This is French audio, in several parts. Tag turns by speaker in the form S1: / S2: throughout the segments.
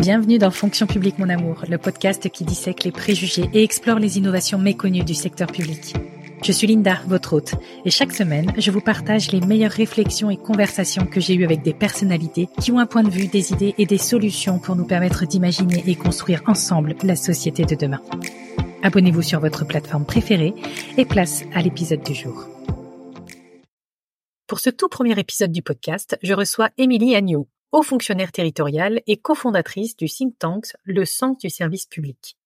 S1: Bienvenue dans Fonction publique mon amour, le podcast qui dissèque les préjugés et explore les innovations méconnues du secteur public. Je suis Linda, votre hôte, et chaque semaine, je vous partage les meilleures réflexions et conversations que j'ai eues avec des personnalités qui ont un point de vue, des idées et des solutions pour nous permettre d'imaginer et construire ensemble la société de demain. Abonnez-vous sur votre plateforme préférée et place à l'épisode du jour. Pour ce tout premier épisode du podcast, je reçois Émilie Agnew, haut fonctionnaire territoriale et cofondatrice du think tank Le Sens du service public.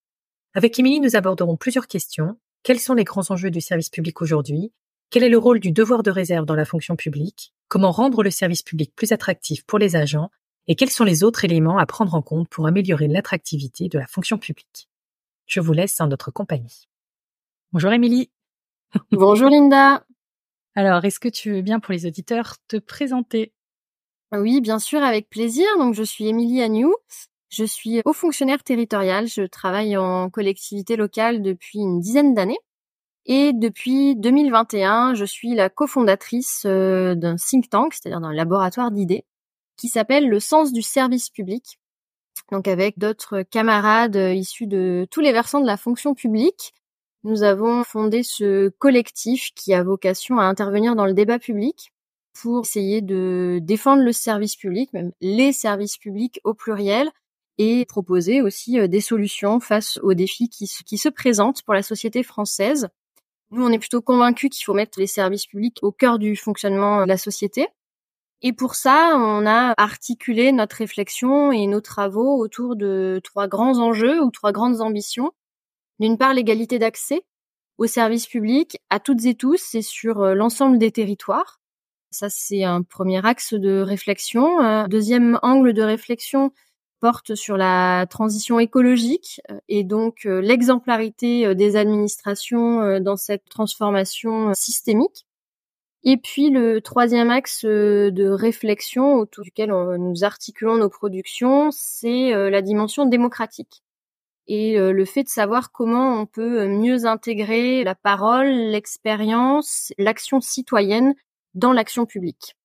S1: Avec Émilie, nous aborderons plusieurs questions. Quels sont les grands enjeux du service public aujourd'hui? Quel est le rôle du devoir de réserve dans la fonction publique? Comment rendre le service public plus attractif pour les agents? Et quels sont les autres éléments à prendre en compte pour améliorer l'attractivité de la fonction publique? Je vous laisse en notre compagnie. Bonjour Émilie.
S2: Bonjour Linda.
S1: Alors, est-ce que tu veux bien pour les auditeurs te présenter?
S2: Oui, bien sûr, avec plaisir. Donc, je suis Émilie Agnew. Je suis haut fonctionnaire territorial. Je travaille en collectivité locale depuis une dizaine d'années. Et depuis 2021, je suis la cofondatrice euh, d'un think tank, c'est-à-dire d'un laboratoire d'idées, qui s'appelle le sens du service public. Donc avec d'autres camarades euh, issus de tous les versants de la fonction publique, nous avons fondé ce collectif qui a vocation à intervenir dans le débat public pour essayer de défendre le service public, même les services publics au pluriel, et proposer aussi euh, des solutions face aux défis qui, se présentent pour la société française. Nous, on est plutôt convaincus qu'il faut mettre les services publics au cœur du fonctionnement de la société. Et pour ça, on a articulé notre réflexion et nos travaux autour de trois grands enjeux ou trois grandes ambitions. D'une part, l'égalité d'accès aux services publics à toutes et tous et sur euh, l'ensemble des territoires. Ça, c'est un premier axe de réflexion. Deuxième angle de réflexion porte sur la transition écologique euh, et donc euh, l'exemplarité euh, des administrations dans cette transformation systémique. Et puis le troisième axe de réflexion autour duquel nous articulons nos productions, c'est la dimension démocratique et le fait de savoir comment on peut mieux intégrer la parole, l'expérience, l'action citoyenne dans l'action publique.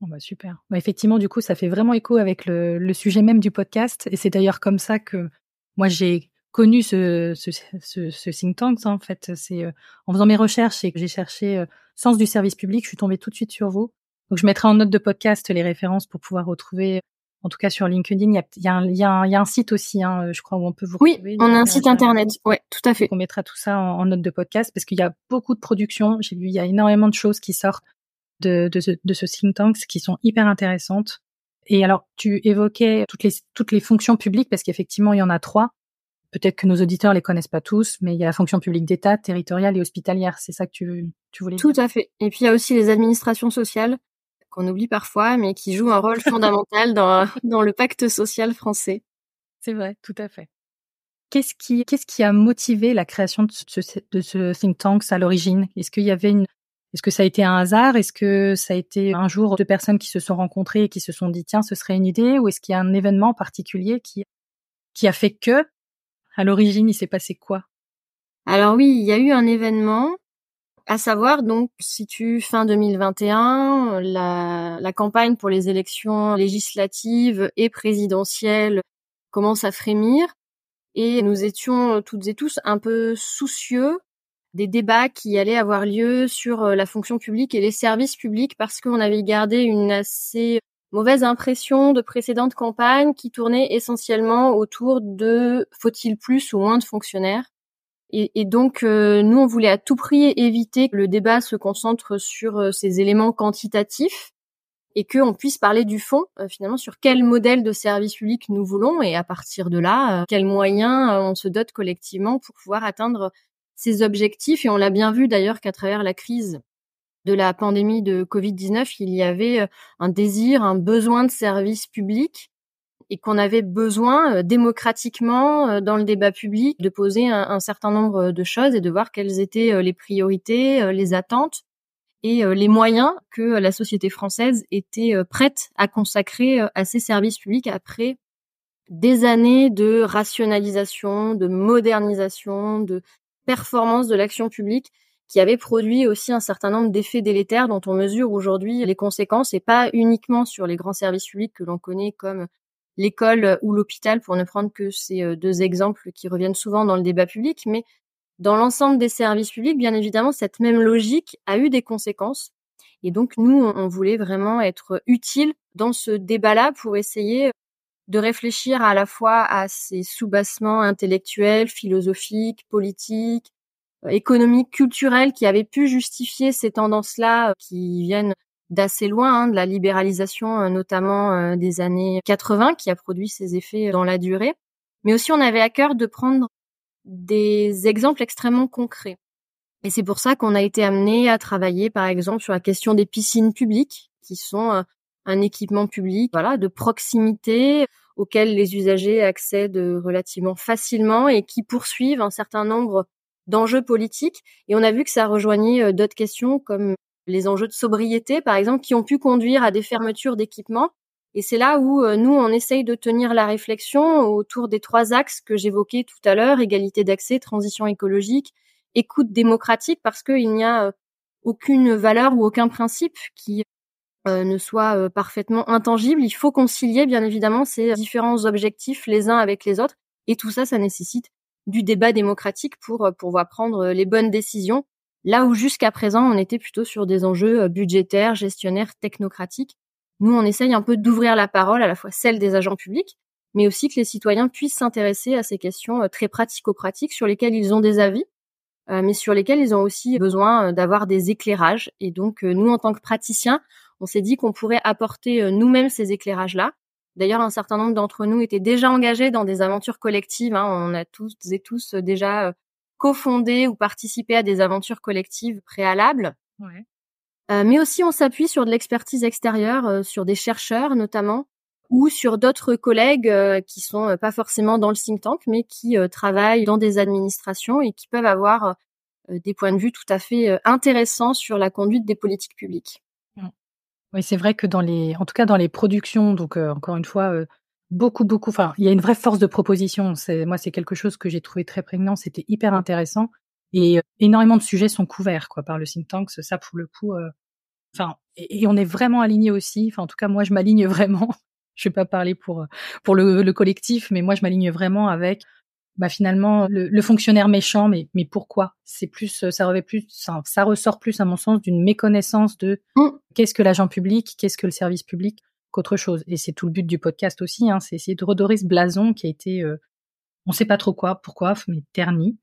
S1: bah super. Bah effectivement, du coup, ça fait vraiment écho avec le, le sujet même du podcast. Et c'est d'ailleurs comme ça que moi, j'ai connu ce, ce, ce, ce, think tank. Hein, en fait, c'est euh, en faisant mes recherches et que j'ai cherché euh, sens du service public, je suis tombée tout de suite sur vous. Donc, je mettrai en note de podcast les références pour pouvoir retrouver. En tout cas, sur LinkedIn, il y a, y, a y, a y a, un site aussi, hein, je crois, où on peut vous
S2: retrouver. Oui, on a un site internet. Ouais, tout à fait.
S1: On mettra tout ça en, en note de podcast parce qu'il y a beaucoup de productions. J'ai vu, il y a énormément de choses qui sortent de, de, ce, de ce think tank qui sont hyper intéressantes. Et alors, tu évoquais toutes les, toutes les fonctions publiques parce qu'effectivement, il y en a trois. Peut-être que nos auditeurs les connaissent pas tous, mais il y a la fonction publique d'État, territoriale et hospitalière. C'est ça que tu, tu voulais
S2: Tout à fait. Et puis, il y a aussi les administrations sociales qu'on oublie parfois, mais qui jouent un rôle fondamental dans, dans le pacte social français.
S1: C'est vrai, tout à fait. Qu'est-ce qui, qu'est-ce qui a motivé la création de ce, de ce think tank à l'origine? Est-ce qu'il y avait une, est-ce que ça a été un hasard? Est-ce que ça a été un jour de personnes qui se sont rencontrées et qui se sont dit tiens ce serait une idée? Ou est-ce qu'il y a un événement particulier qui qui a fait que à l'origine il s'est passé quoi?
S2: Alors oui, il y a eu un événement, à savoir donc si tu fin 2021, la, la campagne pour les élections législatives et présidentielles commence à frémir. Et nous étions toutes et tous un peu soucieux des débats qui allaient avoir lieu sur euh, la fonction publique et les services publics parce qu'on avait gardé une assez mauvaise impression de précédentes campagnes qui tournaient essentiellement autour de faut-il plus ou moins de fonctionnaires. Et, donc, euh, nous, on voulait à tout prix éviter que le débat se concentre sur euh, ces éléments quantitatifs et qu'on puisse parler du fond, finalement, sur quel modèle de service public nous voulons et à partir de là, quels moyens on se dote collectivement pour pouvoir atteindre ses objectifs. Et on l'a bien vu d'ailleurs qu'à travers la crise de la pandémie de Covid-19, il y avait euh, un désir, un besoin de services publics et qu'on avait besoin euh, démocratiquement euh, dans le débat public de poser un, certain nombre de choses et de voir quelles étaient les priorités, les attentes et les moyens que la société française était prête à consacrer à ces services publics après des années de rationalisation, de modernisation, de performance de l'action publique qui avait produit aussi un certain nombre d'effets délétères dont on mesure aujourd'hui les conséquences et pas uniquement sur les grands services publics que l'on connaît comme l'école ou l'hôpital, pour ne prendre que ces deux exemples qui reviennent souvent dans le débat public, mais dans l'ensemble des services publics, bien évidemment, cette même logique a eu des conséquences. Et donc, nous, on voulait vraiment être utile dans ce débat-là pour essayer de réfléchir à la fois à ces soubassements intellectuels, philosophiques, politiques, euh, économiques, culturels qui avaient pu justifier ces tendances-là euh, qui viennent d'assez loin, hein, de la libéralisation euh, notamment des années 80 qui a produit ses effets dans la durée. Mais aussi on avait à cœur de prendre des exemples extrêmement concrets. Et c'est pour ça qu'on a été amené à travailler par exemple sur la question des piscines publiques qui sont un équipement public, voilà, de proximité auquel les usagers accèdent relativement facilement et qui poursuivent un certain nombre d'enjeux politiques. Et on a vu que ça rejoignait euh, d'autres questions comme les enjeux de sobriété, par exemple, qui ont pu conduire à des fermetures d'équipements. Et c'est là où euh, nous, on essaye de tenir la réflexion autour des trois axes que j'évoquais tout à l'heure, égalité d'accès, transition écologique, écoute démocratique, parce qu'il n'y a euh, aucune valeur ou aucun principe qui ne soit euh, parfaitement intangible. Il faut concilier bien évidemment ces différents objectifs les uns avec les autres. Et tout ça, ça nécessite du débat démocratique pour euh, pouvoir prendre les bonnes décisions. Là où jusqu'à présent, on était plutôt sur des enjeux budgétaires, gestionnaires, technocratiques. Nous, on essaye un peu d'ouvrir la parole, à la fois celle des agents publics, mais aussi que les citoyens puissent s'intéresser à ces questions très pratico-pratiques sur lesquelles ils ont des avis, mais sur lesquelles ils ont aussi besoin d'avoir des éclairages. Et donc, nous, en tant que praticiens, on s'est dit qu'on pourrait apporter euh, nous-mêmes ces éclairages-là. D'ailleurs, un certain nombre d'entre nous étaient déjà engagés dans des aventures collectives. Hein. On a tous et tous euh, déjà euh, cofondé ou participé à des aventures collectives préalables. mais aussi, on s'appuie sur de l'expertise extérieure, sur des chercheurs notamment, ou sur d'autres collègues qui sont pas forcément dans le think tank, mais qui travaillent dans des administrations et qui peuvent avoir des points de vue tout à fait intéressants sur la conduite des politiques publiques.
S1: Oui, c'est vrai que dans les, en tout cas dans les productions, donc euh, encore une fois, euh, beaucoup, beaucoup. Enfin, il y a une vraie force de proposition. C'est moi, c'est quelque chose que j'ai trouvé très prégnant. C'était hyper intéressant et euh, énormément de sujets sont couverts quoi par le think tank. Ça, pour le coup, enfin, et, on est vraiment aligné aussi. Enfin, en tout cas, moi, je m'aligne vraiment. je vais pas parler pour pour le, le collectif, mais moi, je m'aligne vraiment avec bah finalement le, fonctionnaire méchant mais mais pourquoi? C'est plus ça revêt plus ça, ça, ressort plus à mon sens d'une méconnaissance de mm. qu'est-ce que l'agent public qu'est-ce que le service public qu'autre chose et c'est tout le but du podcast aussi hein, c'est essayer de redorer ce blason qui a été euh, on sait pas trop quoi pourquoi mais terni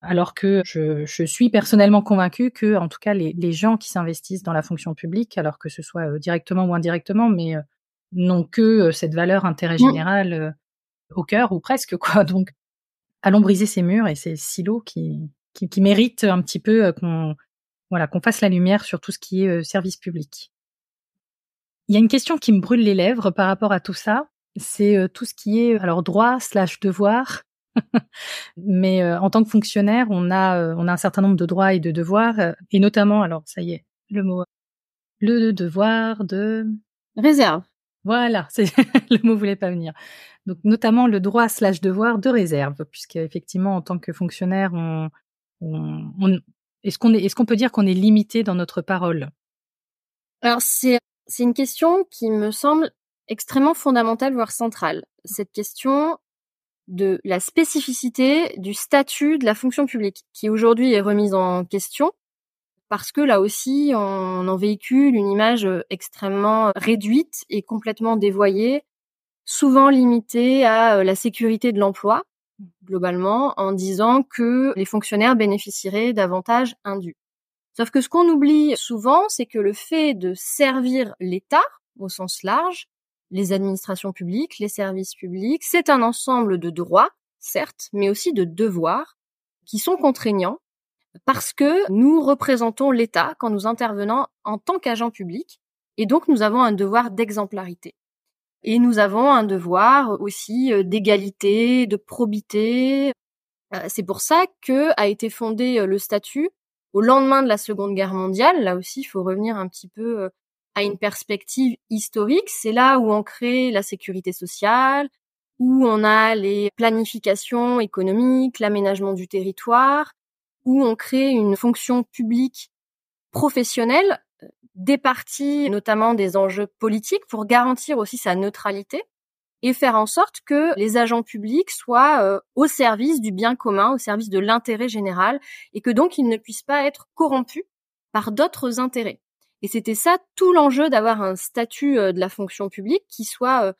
S1: alors que je, je suis personnellement convaincue que en tout cas les, les gens qui s'investissent dans la fonction publique alors que ce soit euh, directement ou indirectement mais euh, n'ont que cette valeur intérêt mm. général au cœur ou presque quoi donc allons briser ces murs et ces silos qui, qui, méritent un petit peu euh, qu'on voilà qu'on fasse la lumière sur tout ce qui est euh, service public. Il y a une question qui me brûle les lèvres par rapport à tout ça, c'est euh, tout ce qui est alors droit slash devoir. Mais en tant que fonctionnaire, on a on a un certain nombre de droits et de devoirs, et notamment alors ça y est le mot le devoir de
S2: réserve.
S1: Voilà, le mot voulait pas venir. Donc notamment le droit slash devoir de réserve, puisque effectivement en tant que fonctionnaire, on, on, est-ce qu'on est, est-ce peut dire qu'on est limité dans notre parole?
S2: Alors c'est c'est une question qui me semble extrêmement fondamentale, voire centrale. Cette question de la spécificité du statut de la fonction publique, qui aujourd'hui est remise en question, parce que là aussi, on en véhicule une image extrêmement réduite et complètement dévoyée souvent limité à euh, la sécurité de l'emploi, globalement, en disant que les fonctionnaires bénéficieraient d'avantages indus. Sauf que ce qu'on oublie souvent, c'est que le fait de servir l'État, au sens large, les administrations publiques, les services publics, c'est un ensemble de droits, certes, mais aussi de devoirs qui sont contraignants parce que nous représentons l'État quand nous intervenons en tant qu'agent public et donc nous avons un devoir d'exemplarité. Et nous avons un devoir aussi euh, d'égalité, de probité. Euh, c'est pour ça que a été fondé euh, le statut au lendemain de la Seconde Guerre mondiale. Là aussi, il faut revenir un petit peu à une perspective historique. C'est là où on crée la sécurité sociale, où on a les planifications économiques, l'aménagement du territoire, où on crée une fonction publique professionnelle des partis, notamment des enjeux politiques, pour garantir aussi sa neutralité. et faire en sorte que les agents publics soient euh, au service du bien commun, au service de l'intérêt général, et que donc ils ne puissent pas être corrompus par d'autres intérêts. Et c'était ça tout l'enjeu d'avoir un statut euh, de la fonction publique qui soit euh,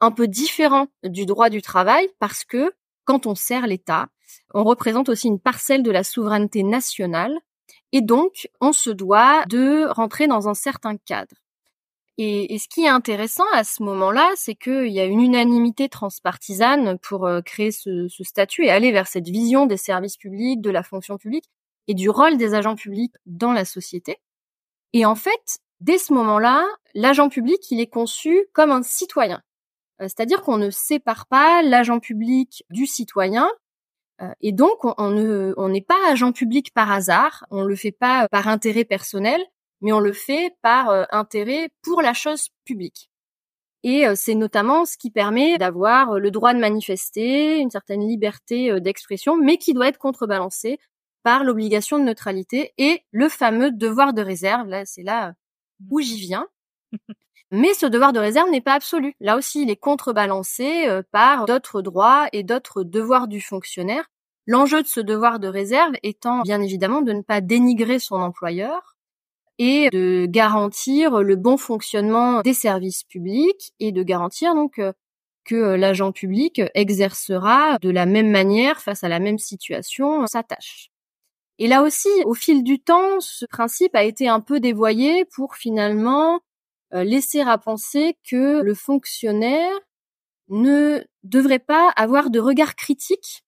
S2: un peu différent du droit du travail, parce que quand on sert l'État, on représente aussi une parcelle de la souveraineté nationale, et donc on se doit de rentrer dans un certain cadre. Et, ce qui est intéressant à ce moment-là, c'est qu'il y a une unanimité transpartisane pour euh, créer ce, statut et aller vers cette vision des services publics, de la fonction publique et du rôle des agents publics dans la société. Et en fait, dès ce moment-là, l'agent public, il est conçu comme un citoyen. Euh, c'est-à-dire qu'on ne sépare pas l'agent public du citoyen. Euh, et donc, on n'est pas agent public par hasard, on le fait pas par intérêt personnel, mais on le fait par euh, intérêt pour la chose publique. Et euh, c'est notamment ce qui permet d'avoir le droit de manifester, une certaine liberté d'expression, mais qui doit être contrebalancé par l'obligation de neutralité et le fameux devoir de réserve. Là, c'est là où j'y viens. Mais ce devoir de réserve n'est pas absolu. Là aussi, il est contrebalancé par d'autres droits et d'autres devoirs du fonctionnaire. L'enjeu de ce devoir de réserve étant bien évidemment de ne pas dénigrer son employeur, et de garantir le bon fonctionnement des services publics et de garantir donc euh, que euh, l'agent public exercera de la même manière face à la même situation sa tâche. Et là aussi, au fil du temps, ce principe a été un peu dévoyé pour finalement euh, laisser à penser que le fonctionnaire ne devrait pas avoir de regard critique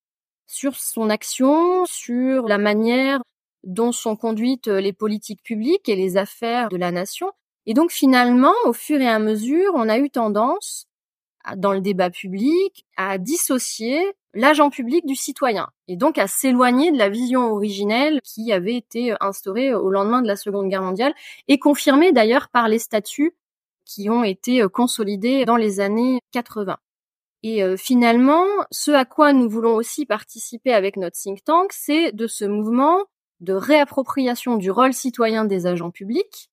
S2: sur son action, sur la manière dont sont conduites euh, les politiques publiques et les affaires de la nation. Et donc finalement, au fur et à mesure, on a eu tendance, dans le débat public, à dissocier l'agent public du citoyen, et donc à s'éloigner de la vision originelle qui avait été instaurée au lendemain de la Seconde Guerre mondiale, et confirmée d'ailleurs par les statuts qui ont été consolidés dans les années 80. Et euh, finalement, ce à quoi nous voulons aussi participer avec notre think tank, c'est de ce mouvement de réappropriation du rôle citoyen des agents publics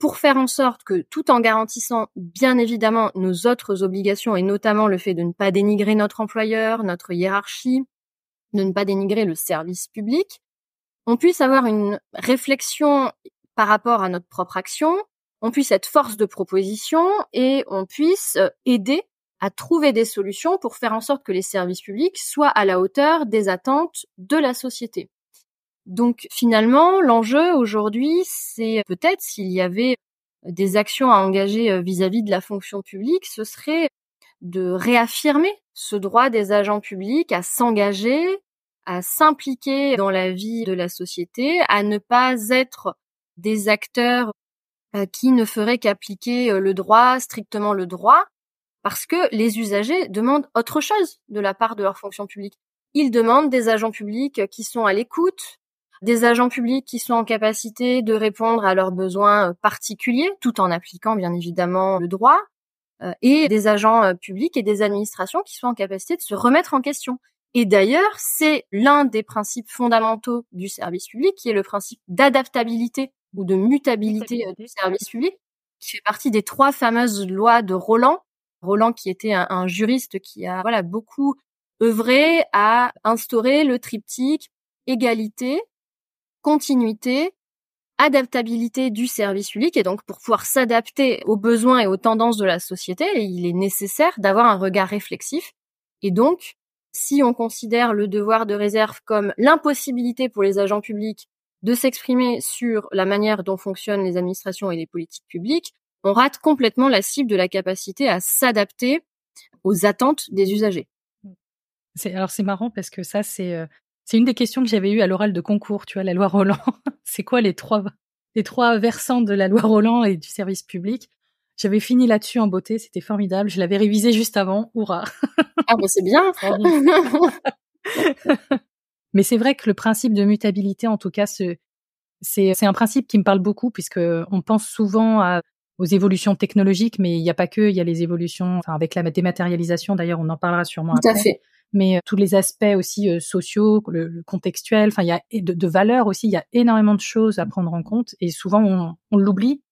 S2: pour faire en sorte que, tout en garantissant bien évidemment nos autres obligations et notamment le fait de ne pas dénigrer notre employeur, notre hiérarchie, de ne pas dénigrer le service public, on puisse avoir une réflexion par rapport à notre propre action, on puisse être force de proposition et on puisse aider à trouver des solutions pour faire en sorte que les services publics soient à la hauteur des attentes de la société. Donc finalement, l'enjeu aujourd'hui, c'est peut-être s'il y avait des actions à engager euh, vis-à-vis de la fonction publique, ce serait de réaffirmer ce droit des agents publics à s'engager, à s'impliquer dans la vie de la société, à ne pas être des acteurs euh, qui ne feraient qu'appliquer euh, le droit, strictement le droit, parce que les usagers demandent autre chose de la part de leur fonction publique. Ils demandent des agents publics qui sont à l'écoute, des agents publics qui sont en capacité de répondre à leurs besoins euh, particuliers, tout en appliquant bien évidemment le droit, euh, et des agents euh, publics et des administrations qui sont en capacité de se remettre en question. Et d'ailleurs, c'est l'un des principes fondamentaux du service public, qui est le principe d'adaptabilité ou de mutabilité du service public, qui fait partie des trois fameuses lois de Roland. Roland qui était un, un juriste qui a voilà beaucoup œuvré à instaurer le triptyque égalité, continuité, adaptabilité du service public et donc pour pouvoir s'adapter aux besoins et aux tendances de la société, il est nécessaire d'avoir un regard réflexif. Et donc, si on considère le devoir de réserve comme l'impossibilité pour les agents publics de s'exprimer sur la manière dont fonctionnent les administrations et les politiques publiques, on rate complètement la cible de la capacité à s'adapter aux attentes des usagers.
S1: alors c'est marrant parce que ça c'est euh, c'est une des questions que j'avais eues à l'oral de concours, tu vois, la loi Roland. c'est quoi les trois, les trois versants de la loi Roland et du service public? J'avais fini là-dessus en beauté, c'était formidable. Je l'avais révisé juste avant, hurrah
S2: Ah bah c'est bien
S1: Mais c'est vrai que le principe de mutabilité, en tout cas, c'est, un principe qui me parle beaucoup puisque on pense souvent à, aux évolutions technologiques, mais il n'y a pas que, il y a les évolutions, enfin avec la dématérialisation, d'ailleurs, on en parlera sûrement
S2: Tout après. À fait
S1: mais euh, tous les aspects aussi euh, sociaux, le, contextuel, enfin il y a de, de valeurs aussi, il y a énormément de choses à prendre en compte et souvent on, on l'oublie.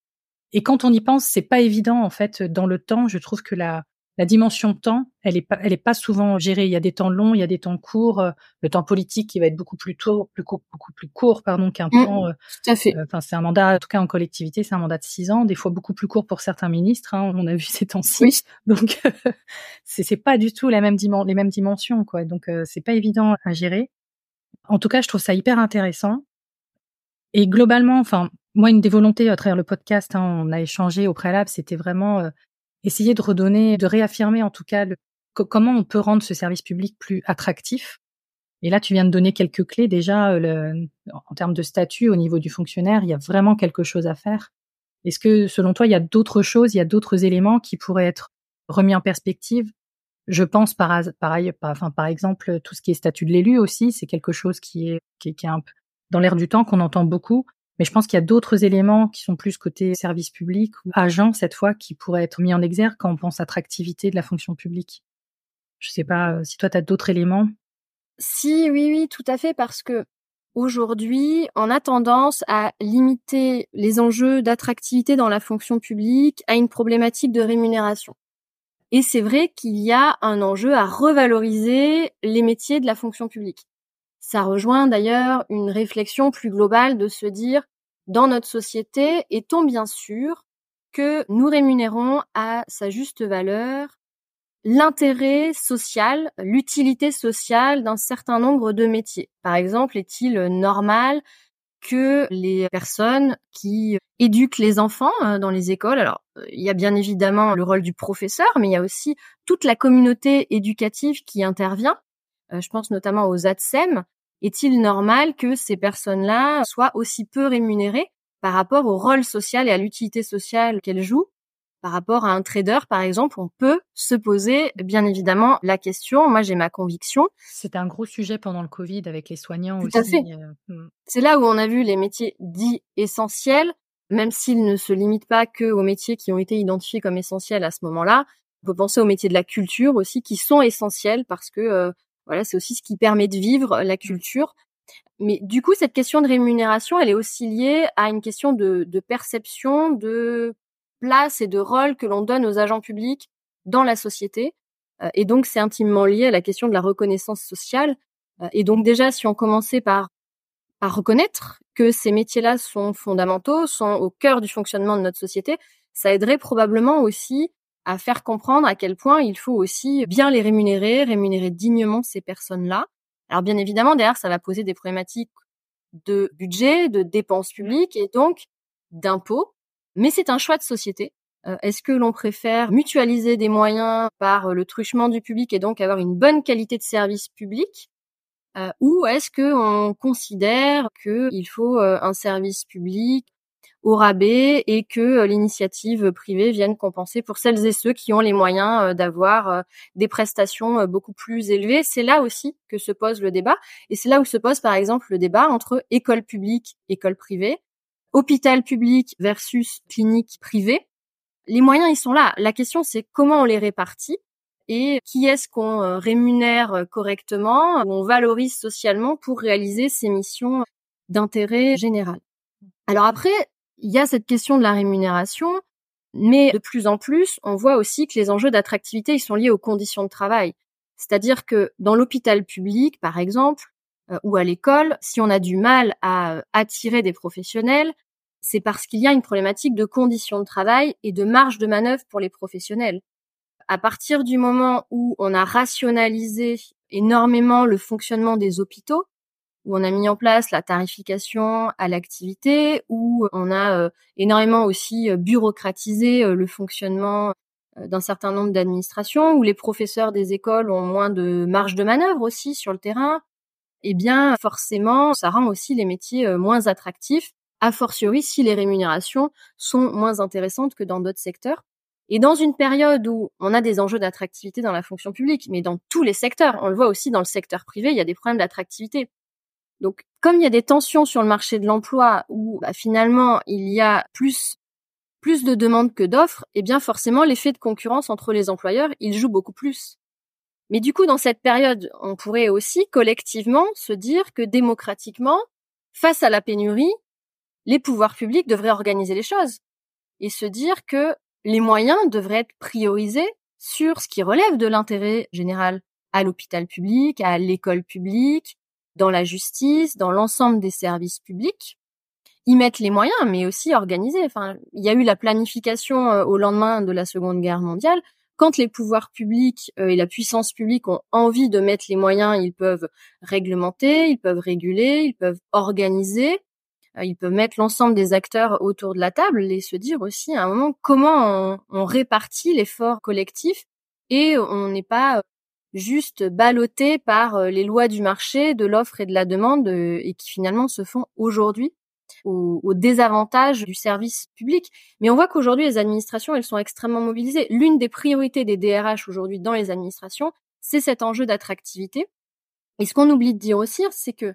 S1: Et quand on y pense, c'est pas évident en fait dans le temps. Je trouve que la la dimension temps, elle est pas, elle est pas souvent gérée. Il y a des temps longs, il y a des temps courts. Euh, le temps politique qui va être beaucoup plus tôt, plus court, beaucoup plus court, pardon, qu'un
S2: Mmh,
S1: temps. euh,
S2: tout à fait.
S1: euh, Enfin, c'est un mandat, en tout cas en collectivité, c'est un mandat de six ans, des fois beaucoup plus court pour certains ministres. hein, on a vu ces temps-ci.
S2: Oui.
S1: Donc, c'est c'est pas du tout la même les mêmes dimensions, quoi. Donc, euh, c'est pas évident à gérer. En tout cas, je trouve ça hyper intéressant. Et globalement, enfin, moi, une des volontés à travers le podcast, hein, on a échangé au préalable, c'était vraiment euh, essayer de redonner, de réaffirmer en tout cas comment on peut rendre ce service public plus attractif. Et là, tu viens de donner quelques clés déjà euh, en termes de statut au niveau du fonctionnaire. Il y a vraiment quelque chose à faire. Est-ce que, selon toi, il y a d'autres choses, il y a d'autres éléments qui pourraient être remis en perspective? Je pense par, par, exemple tout ce qui est statut de l'élu aussi, c'est quelque chose qui est, qui qui est un peu dans l'air du temps qu'on entend beaucoup. Mais je pense qu'il y a d'autres éléments qui sont plus côté service public ou agent cette fois qui pourraient être mis en exergue quand on pense attractivité de la fonction publique. Je sais pas euh, si toi tu as d'autres éléments.
S2: Si, oui, oui, tout à fait, parce que aujourd'hui, on a tendance à limiter les enjeux d'attractivité dans la fonction publique à une problématique de rémunération. Et c'est vrai qu'il y a un enjeu à revaloriser les métiers de la fonction publique. Ça rejoint d'ailleurs une réflexion plus globale de se dire, dans notre société, est-on bien sûr que nous rémunérons à sa juste valeur l'intérêt social, l'utilité sociale d'un certain nombre de métiers? Par exemple, est-il normal que les personnes qui éduquent les enfants euh, dans les écoles, alors euh, il y a bien évidemment le rôle du professeur, mais il y a aussi toute la communauté éducative qui intervient. Euh, je pense notamment aux ATSEM. Est-il normal que ces personnes-là soient aussi peu rémunérées par rapport au rôle social et à l'utilité sociale qu'elles jouent? Par rapport à un trader, par exemple, on peut se poser bien évidemment la question. Moi, j'ai ma conviction.
S1: C'était un gros sujet pendant le Covid avec les soignants
S2: Tout
S1: aussi. euh, mm.
S2: C'est là où on a vu les métiers dits essentiels, même s'ils ne se limitent pas que aux métiers qui ont été identifiés comme essentiels à ce moment-là. On peut penser aux métiers de la culture aussi, qui sont essentiels parce que euh, voilà, c'est aussi ce qui permet de vivre la culture. Mais du coup, cette question de rémunération, elle est aussi liée à une question de, de perception, de place et de rôle que l'on donne aux agents publics dans la société. Euh, et donc, c'est intimement lié à la question de la reconnaissance sociale. Euh, et donc, déjà, si on commençait par, par reconnaître que ces métiers-là sont fondamentaux, sont au cœur du fonctionnement de notre société, ça aiderait probablement aussi à faire comprendre à quel point il faut aussi bien les rémunérer, rémunérer dignement ces personnes-là. Alors, bien évidemment, derrière, ça va poser des problématiques de budget, de dépenses publiques et donc d'impôts mais c'est un choix de société. Euh, Est-ce que l'on préfère mutualiser des moyens par le truchement du public et donc avoir une bonne qualité de service public euh, ou est-ce que on considère qu'il faut euh, un service public au rabais et que euh, l'initiative privée vienne compenser pour celles et ceux qui ont les moyens euh, d'avoir euh, des prestations beaucoup plus élevées C'est là aussi que se pose le débat et c'est là où se pose par exemple le débat entre école publique, école privée hôpital public versus clinique privée. Les moyens, ils sont là. La question, c'est comment on les répartit et qui est-ce qu'on rémunère correctement, on valorise socialement pour réaliser ces missions d'intérêt général. Alors après, il y a cette question de la rémunération, mais de plus en plus, on voit aussi que les enjeux d'attractivité, ils sont liés aux conditions de travail. C'est-à-dire que dans l'hôpital public, par exemple, euh, ou à l'école, si on a du mal à euh, attirer des professionnels, c'est parce qu'il y a une problématique de conditions de travail et de marge de manœuvre pour les professionnels. À partir du moment où on a rationalisé énormément le fonctionnement des hôpitaux, où on a mis en place la tarification à l'activité, où on a euh, énormément aussi euh, bureaucratisé euh, le fonctionnement euh, d'un certain nombre d'administrations, où les professeurs des écoles ont moins de marge de manœuvre aussi sur le terrain, eh bien forcément, ça rend aussi les métiers euh, moins attractifs, a fortiori si les rémunérations sont moins intéressantes que dans d'autres secteurs. Et dans une période où on a des enjeux d'attractivité dans la fonction publique, mais dans tous les secteurs, on le voit aussi dans le secteur privé, il y a des problèmes d'attractivité. Donc, comme il y a des tensions sur le marché de l'emploi où bah, finalement il y a plus plus de demandes que d'offres, eh bien forcément l'effet de concurrence entre les employeurs, il joue beaucoup plus. Mais du coup, dans cette période, on pourrait aussi collectivement se dire que démocratiquement, face à la pénurie, les pouvoirs publics devraient organiser les choses et se dire que les moyens devraient être priorisés sur ce qui relève de l'intérêt général à l'hôpital public, à l'école publique, dans la justice, dans l'ensemble des services publics, y mettre les moyens, mais aussi organiser. Enfin, il y a eu la planification euh, au lendemain de la Seconde Guerre mondiale. Quand les pouvoirs publics euh, et la puissance publique ont envie de mettre les moyens, ils peuvent réglementer, ils peuvent réguler, ils peuvent organiser, euh, ils peuvent mettre l'ensemble des acteurs autour de la table et se dire aussi à un moment comment on, on répartit l'effort collectif et on n'est pas juste ballotté par euh, les lois du marché, de l'offre et de la demande, euh, et qui finalement se font aujourd'hui au, désavantage du service public. Mais on voit qu'aujourd'hui, les administrations, elles sont extrêmement mobilisées. L'une des priorités des DRH aujourd'hui dans les administrations, c'est cet enjeu d'attractivité. Et ce qu'on oublie de dire aussi, c'est que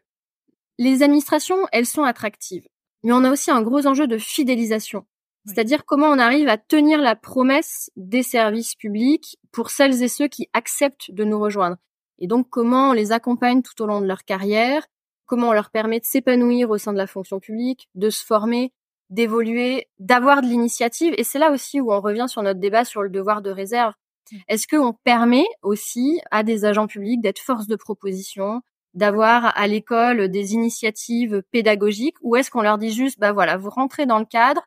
S2: les administrations, elles sont attractives. Mais on a aussi un gros enjeu de fidélisation. C'est-à-dire comment on arrive à tenir la promesse des services publics pour celles et ceux qui acceptent de nous rejoindre. Et donc comment on les accompagne tout au long de leur carrière, comment on leur permet de s'épanouir au sein de la fonction publique, de se former, d'évoluer, d'avoir de l'initiative. Et c'est là aussi où on revient sur notre débat sur le devoir de réserve. Mmh. Est-ce qu'on permet aussi à des agents publics d'être force de proposition, d'avoir à l'école des initiatives pédagogiques, ou est-ce qu'on leur dit juste, bah voilà, vous rentrez dans le cadre,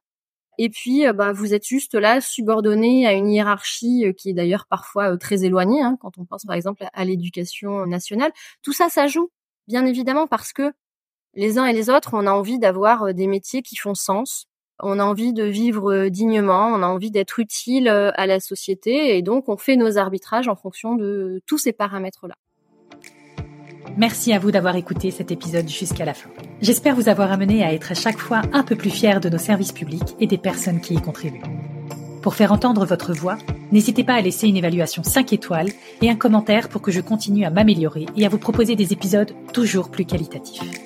S2: et puis, euh, bah, vous êtes juste là subordonné à une hiérarchie euh, qui est d'ailleurs parfois euh, très éloignée, hein, quand on pense par exemple à, l'éducation nationale. Tout ça, ça joue, bien évidemment, parce que les uns et les autres, on a envie d'avoir des métiers qui font sens. On a envie de vivre dignement, on a envie d'être utile à la société, et donc on fait nos arbitrages en fonction de tous ces paramètres-là.
S1: Merci à vous d'avoir écouté cet épisode jusqu'à la fin. J'espère vous avoir amené à être à chaque fois un peu plus fier de nos services publics et des personnes qui y contribuent. Pour faire entendre votre voix, n'hésitez pas à laisser une évaluation 5 étoiles et un commentaire pour que je continue à m'améliorer et à vous proposer des épisodes toujours plus qualitatifs.